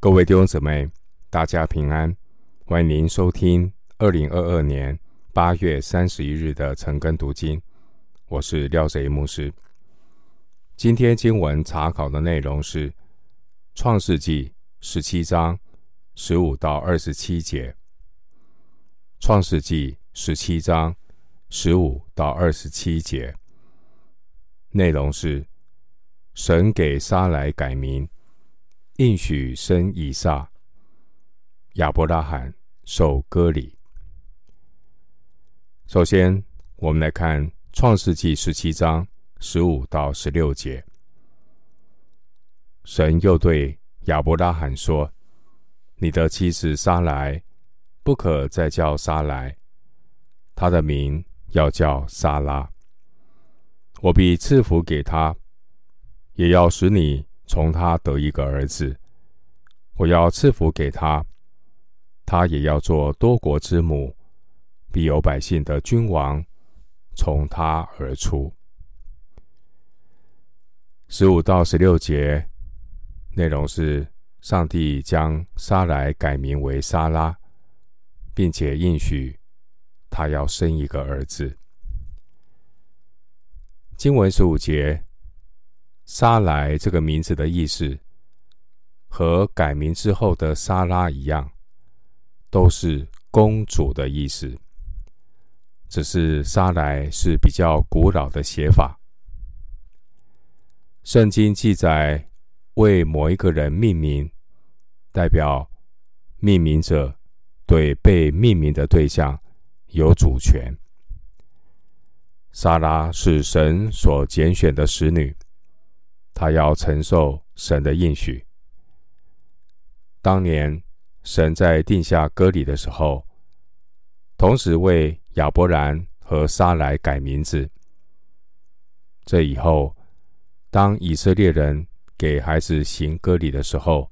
各位弟兄姊妹，大家平安！欢迎您收听二零二二年八月三十一日的晨更读经。我是廖贼牧师。今天经文查考的内容是《创世纪》十七章十五到二十七节。《创世纪》十七章十五到二十七节内容是神给撒来改名。应许生以撒，亚伯拉罕受割礼。首先，我们来看创世纪十七章十五到十六节。神又对亚伯拉罕说：“你的妻子撒莱，不可再叫撒莱，她的名要叫撒拉。我必赐福给她，也要使你。”从他得一个儿子，我要赐福给他，他也要做多国之母，必有百姓的君王从他而出。十五到十六节内容是上帝将撒来改名为撒拉，并且应许他要生一个儿子。经文十五节。撒莱这个名字的意思，和改名之后的撒拉一样，都是公主的意思。只是撒莱是比较古老的写法。圣经记载为某一个人命名，代表命名者对被命名的对象有主权。撒拉是神所拣选的使女。他要承受神的应许。当年神在定下割礼的时候，同时为亚伯兰和撒莱改名字。这以后，当以色列人给孩子行割礼的时候，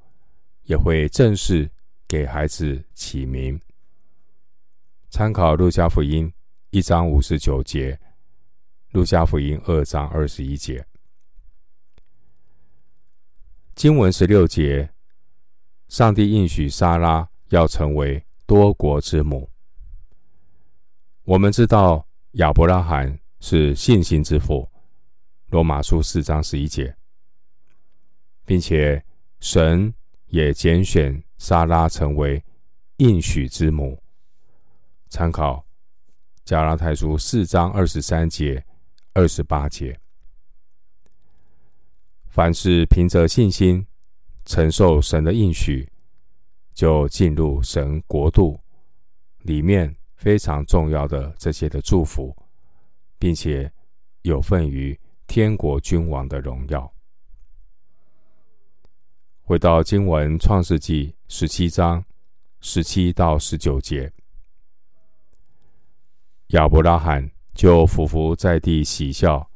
也会正式给孩子起名。参考路加福音一章五十九节，路加福音二章二十一节。经文十六节，上帝应许撒拉要成为多国之母。我们知道亚伯拉罕是信心之父，罗马书四章十一节，并且神也拣选撒拉成为应许之母。参考加拉太书四章二十三节、二十八节。凡是凭着信心承受神的应许，就进入神国度里面非常重要的这些的祝福，并且有份于天国君王的荣耀。回到经文创世纪十七章十七到十九节，亚伯拉罕就俯伏在地喜笑，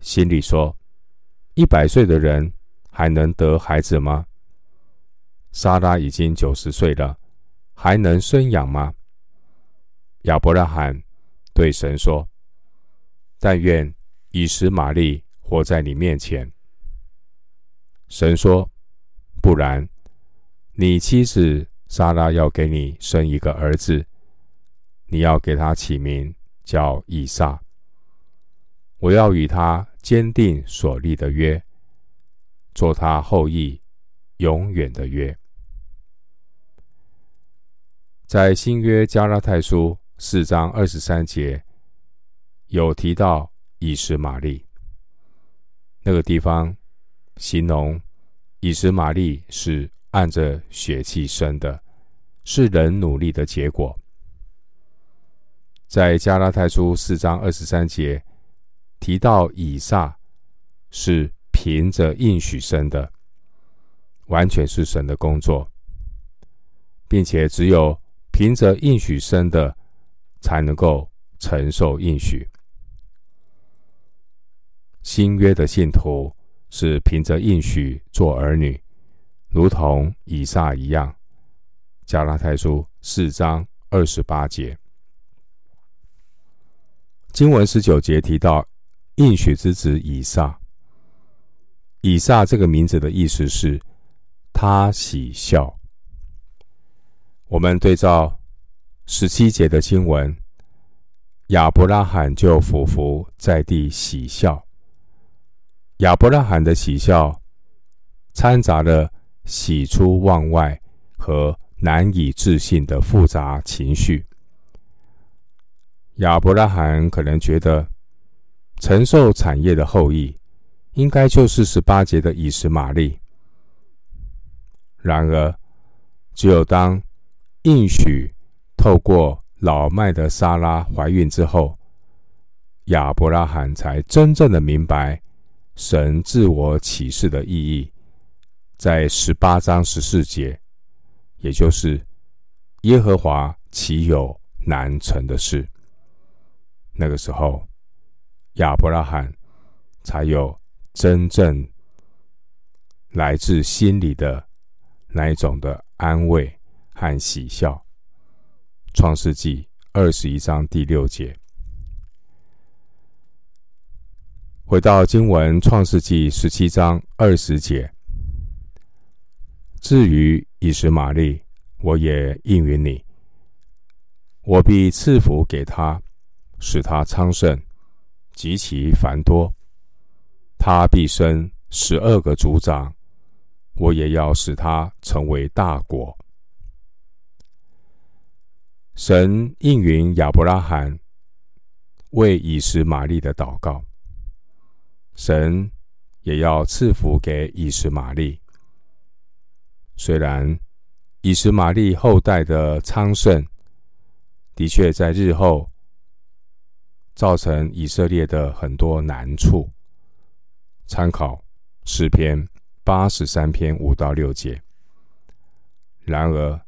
心里说。一百岁的人还能得孩子吗？莎拉已经九十岁了，还能生养吗？亚伯拉罕对神说：“但愿以实玛利活在你面前。”神说：“不然，你妻子莎拉要给你生一个儿子，你要给他起名叫以撒。我要与他。”坚定所立的约，做他后裔永远的约。在新约加拉太书四章二十三节，有提到以实玛利那个地方，形容以实玛利是按着血气生的，是人努力的结果。在加拉太书四章二十三节。提到以撒是凭着应许生的，完全是神的工作，并且只有凭着应许生的，才能够承受应许。新约的信徒是凭着应许做儿女，如同以撒一样。加拉太书四章二十八节，经文十九节提到。应许之子以撒，以撒这个名字的意思是他喜笑。我们对照十七节的经文，亚伯拉罕就俯伏在地喜笑。亚伯拉罕的喜笑，掺杂了喜出望外和难以置信的复杂情绪。亚伯拉罕可能觉得，承受产业的后裔，应该就是十八节的以实玛利。然而，只有当应许透过老迈的撒拉怀孕之后，亚伯拉罕才真正的明白神自我启示的意义。在十八章十四节，也就是耶和华岂有难成的事？那个时候，亚伯拉罕才有真正来自心里的那一种的安慰和喜笑。创世纪二十一章第六节，回到经文，创世纪十七章二十节。至于以实玛利，我也应允你，我必赐福给他。使他昌盛，极其繁多。他必生十二个族长，我也要使他成为大国。神应允亚伯拉罕为以实玛利的祷告，神也要赐福给以实玛利。虽然以实玛利后代的昌盛，的确在日后。造成以色列的很多难处。参考诗篇八十三篇五到六节。然而，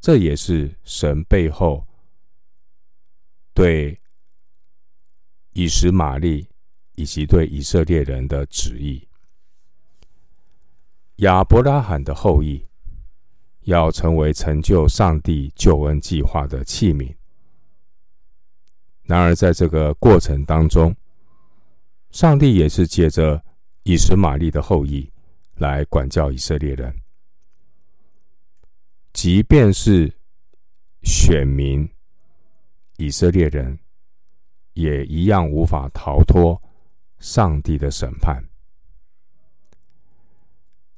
这也是神背后对以实玛利以及对以色列人的旨意。亚伯拉罕的后裔要成为成就上帝救恩计划的器皿。然而，在这个过程当中，上帝也是借着以实玛利的后裔来管教以色列人。即便是选民以色列人，也一样无法逃脱上帝的审判。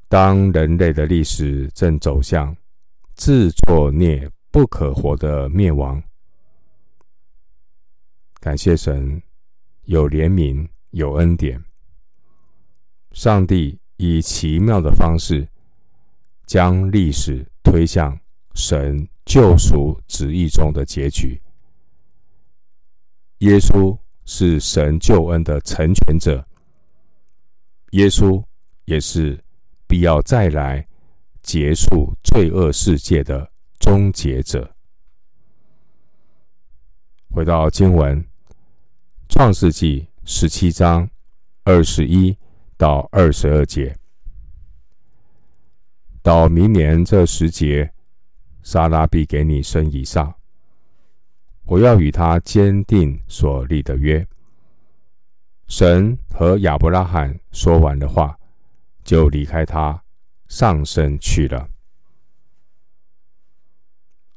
当人类的历史正走向自作孽不可活的灭亡。感谢神有怜悯，有恩典。上帝以奇妙的方式将历史推向神救赎旨意中的结局。耶稣是神救恩的成全者，耶稣也是必要再来结束罪恶世界的终结者。回到经文。创世纪十七章二十一到二十二节，到明年这时节，撒拉必给你生以撒。我要与他坚定所立的约。神和亚伯拉罕说完的话，就离开他，上升去了。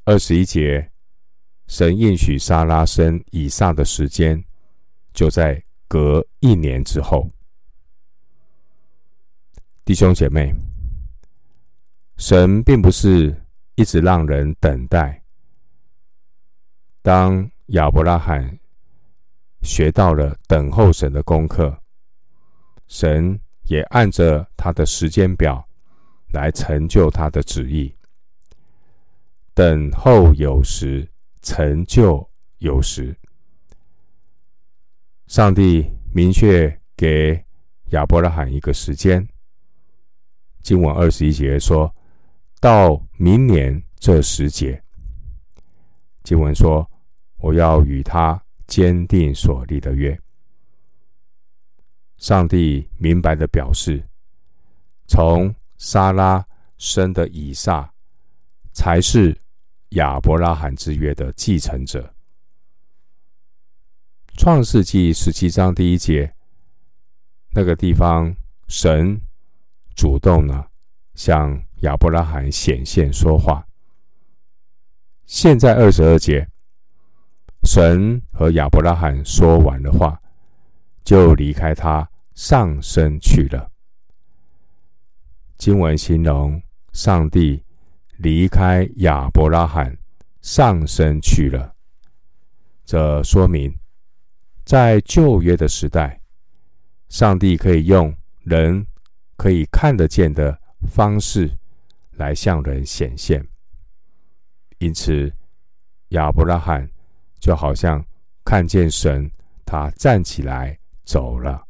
二十一节，神应许撒拉生以撒的时间。就在隔一年之后，弟兄姐妹，神并不是一直让人等待。当亚伯拉罕学到了等候神的功课，神也按着他的时间表来成就他的旨意。等候有时，成就有时。上帝明确给亚伯拉罕一个时间，经文二十一节说：“到明年这时节。”经文说：“我要与他坚定所立的约。”上帝明白的表示，从撒拉生的以撒才是亚伯拉罕之约的继承者。创世纪十七章第一节，那个地方，神主动呢向亚伯拉罕显现说话。现在二十二节，神和亚伯拉罕说完了话，就离开他上升去了。经文形容上帝离开亚伯拉罕上升去了，这说明在旧约的时代，上帝可以用人可以看得见的方式来向人显现。因此，亚伯拉罕就好像看见神，他站起来走了。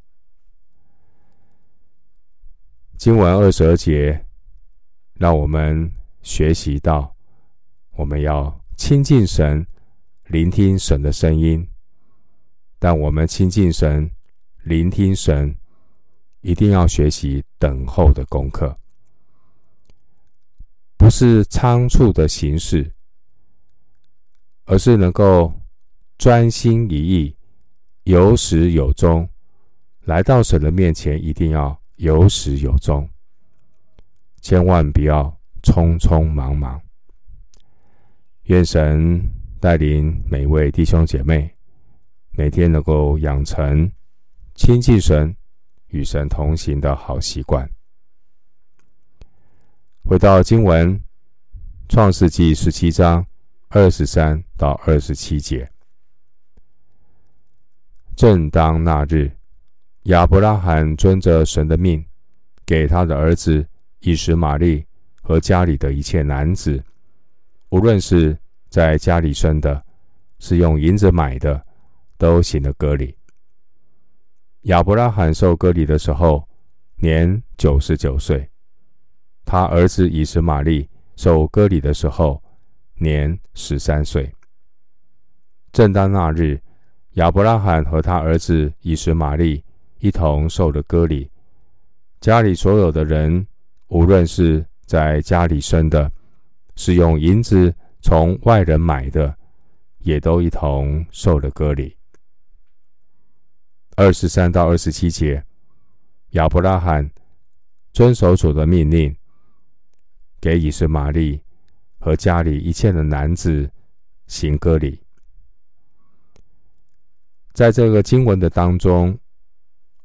经文二十二节，让我们学习到，我们要亲近神，聆听神的声音。但我们亲近神、聆听神，一定要学习等候的功课，不是仓促的形式。而是能够专心一意、有始有终，来到神的面前，一定要有始有终，千万不要匆匆忙忙。愿神带领每位弟兄姐妹，每天能够养成亲近神、与神同行的好习惯。回到经文，《创世纪》十七章。二十三到二十七节，正当那日，亚伯拉罕遵着神的命，给他的儿子以实玛利和家里的一切男子，无论是在家里生的，是用银子买的，都行了割礼。亚伯拉罕受割礼的时候，年九十九岁；他儿子以实玛利受割礼的时候，年十三岁。正当那日，亚伯拉罕和他儿子以实玛利一同受了割礼。家里所有的人，无论是在家里生的，是用银子从外人买的，也都一同受了割礼。二十三到二十七节，亚伯拉罕遵守主的命令，给以实玛利。和家里一切的男子行割礼，在这个经文的当中，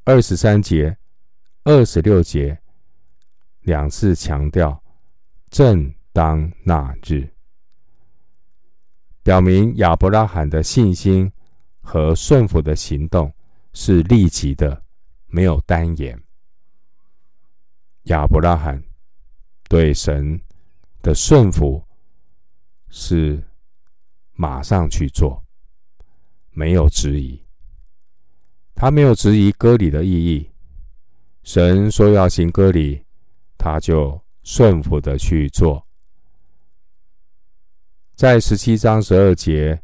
二十三节、二十六节两次强调“正当那日”，表明亚伯拉罕的信心和顺服的行动是立即的，没有耽延。亚伯拉罕对神的顺服。是马上去做，没有质疑。他没有质疑割礼的意义。神说要行割礼，他就顺服的去做。在十七章十二节，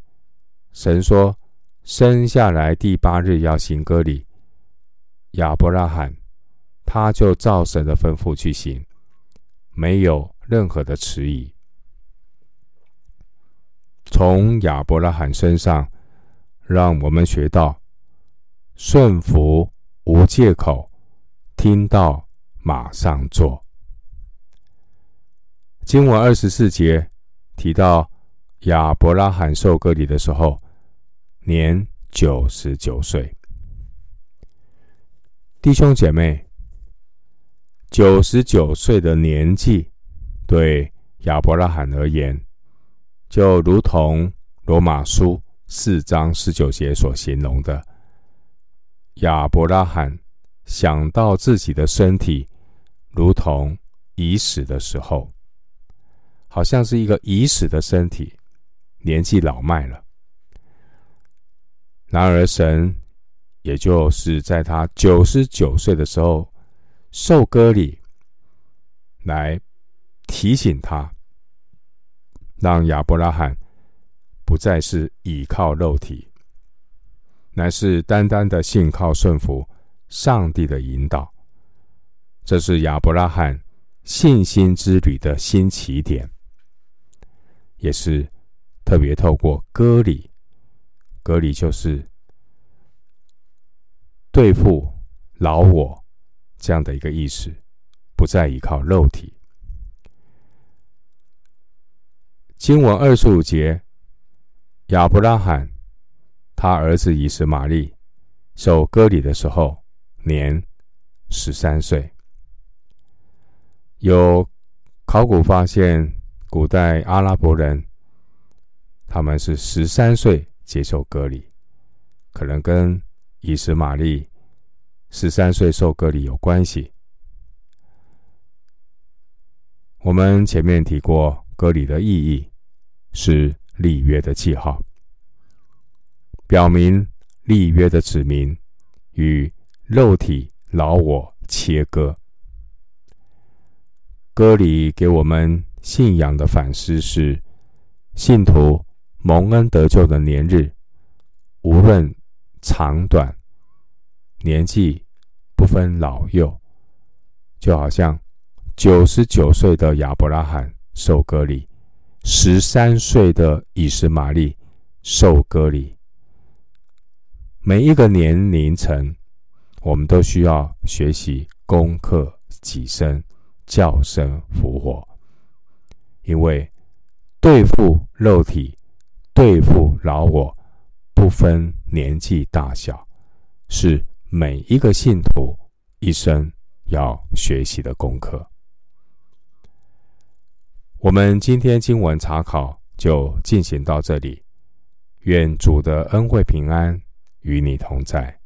神说生下来第八日要行割礼，亚伯拉罕他就照神的吩咐去行，没有任何的迟疑。从亚伯拉罕身上，让我们学到顺服无借口，听到马上做。经文二十四节提到亚伯拉罕受割礼的时候，年九十九岁。弟兄姐妹，九十九岁的年纪，对亚伯拉罕而言，就如同罗马书四章十九节所形容的，亚伯拉罕想到自己的身体如同已死的时候，好像是一个已死的身体，年纪老迈了。然而，神也就是在他九十九岁的时候受割礼，来提醒他。让亚伯拉罕不再是倚靠肉体，乃是单单的信靠顺服上帝的引导。这是亚伯拉罕信心之旅的新起点，也是特别透过割礼，隔离就是对付老我这样的一个意思，不再依靠肉体。经文二十五节，亚伯拉罕他儿子以实玛利受割礼的时候年十三岁。有考古发现，古代阿拉伯人他们是十三岁接受割礼，可能跟以实玛利十三岁受割礼有关系。我们前面提过，割礼的意义是立约的记号，表明立约的子民与肉体老我切割。割礼给我们信仰的反思是：信徒蒙恩得救的年日，无论长短，年纪不分老幼，就好像九十九岁的亚伯拉罕受割礼，十三岁的以实玛利受割礼。每一个年龄层，我们都需要学习功课己身。叫声复活，因为对付肉体、对付老我，不分年纪大小，是每一个信徒一生要学习的功课。我们今天经文查考就进行到这里，愿主的恩惠平安与你同在。